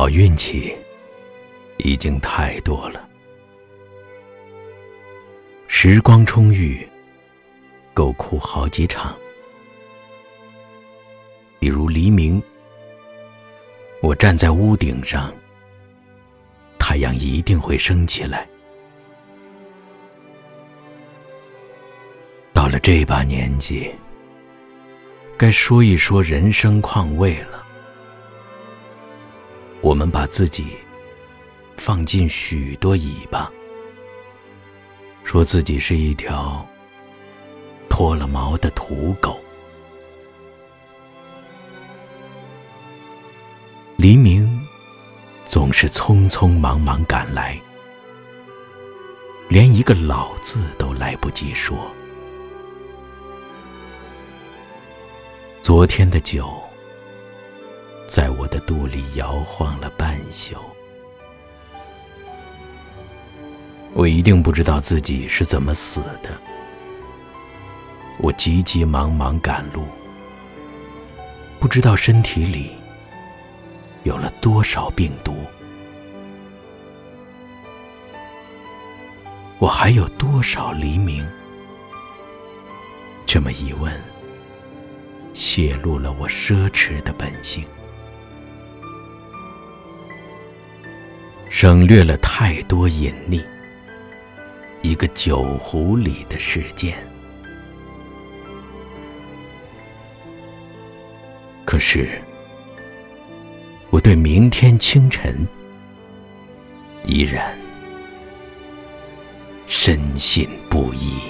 好运气已经太多了，时光充裕，够哭好几场。比如黎明，我站在屋顶上，太阳一定会升起来。到了这把年纪，该说一说人生况味了。我们把自己放进许多尾巴，说自己是一条脱了毛的土狗。黎明总是匆匆忙忙赶来，连一个“老”字都来不及说。昨天的酒。在我的肚里摇晃了半宿，我一定不知道自己是怎么死的。我急急忙忙赶路，不知道身体里有了多少病毒，我还有多少黎明？这么一问，泄露了我奢侈的本性。省略了太多隐匿，一个酒壶里的事件。可是，我对明天清晨依然深信不疑。